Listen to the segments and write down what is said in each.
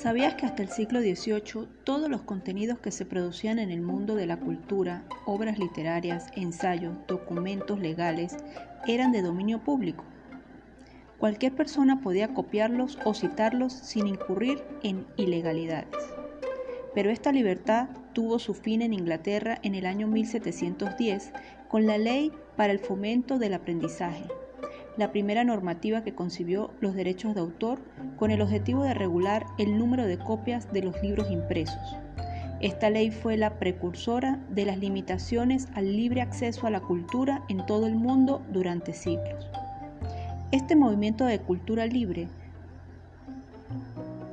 ¿Sabías que hasta el siglo XVIII todos los contenidos que se producían en el mundo de la cultura, obras literarias, ensayos, documentos legales, eran de dominio público? Cualquier persona podía copiarlos o citarlos sin incurrir en ilegalidades. Pero esta libertad tuvo su fin en Inglaterra en el año 1710 con la Ley para el Fomento del Aprendizaje, la primera normativa que concibió los derechos de autor con el objetivo de regular el número de copias de los libros impresos. Esta ley fue la precursora de las limitaciones al libre acceso a la cultura en todo el mundo durante siglos. Este movimiento de cultura libre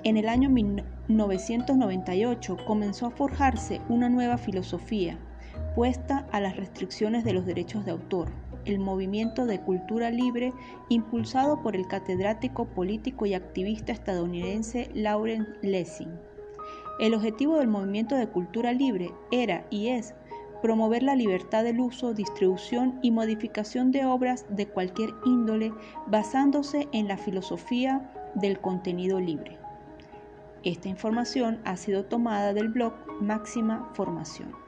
en el año 1998 comenzó a forjarse una nueva filosofía puesta a las restricciones de los derechos de autor, el movimiento de cultura libre impulsado por el catedrático político y activista estadounidense Lauren Lessing. El objetivo del movimiento de cultura libre era y es promover la libertad del uso, distribución y modificación de obras de cualquier índole basándose en la filosofía del contenido libre. Esta información ha sido tomada del blog Máxima Formación.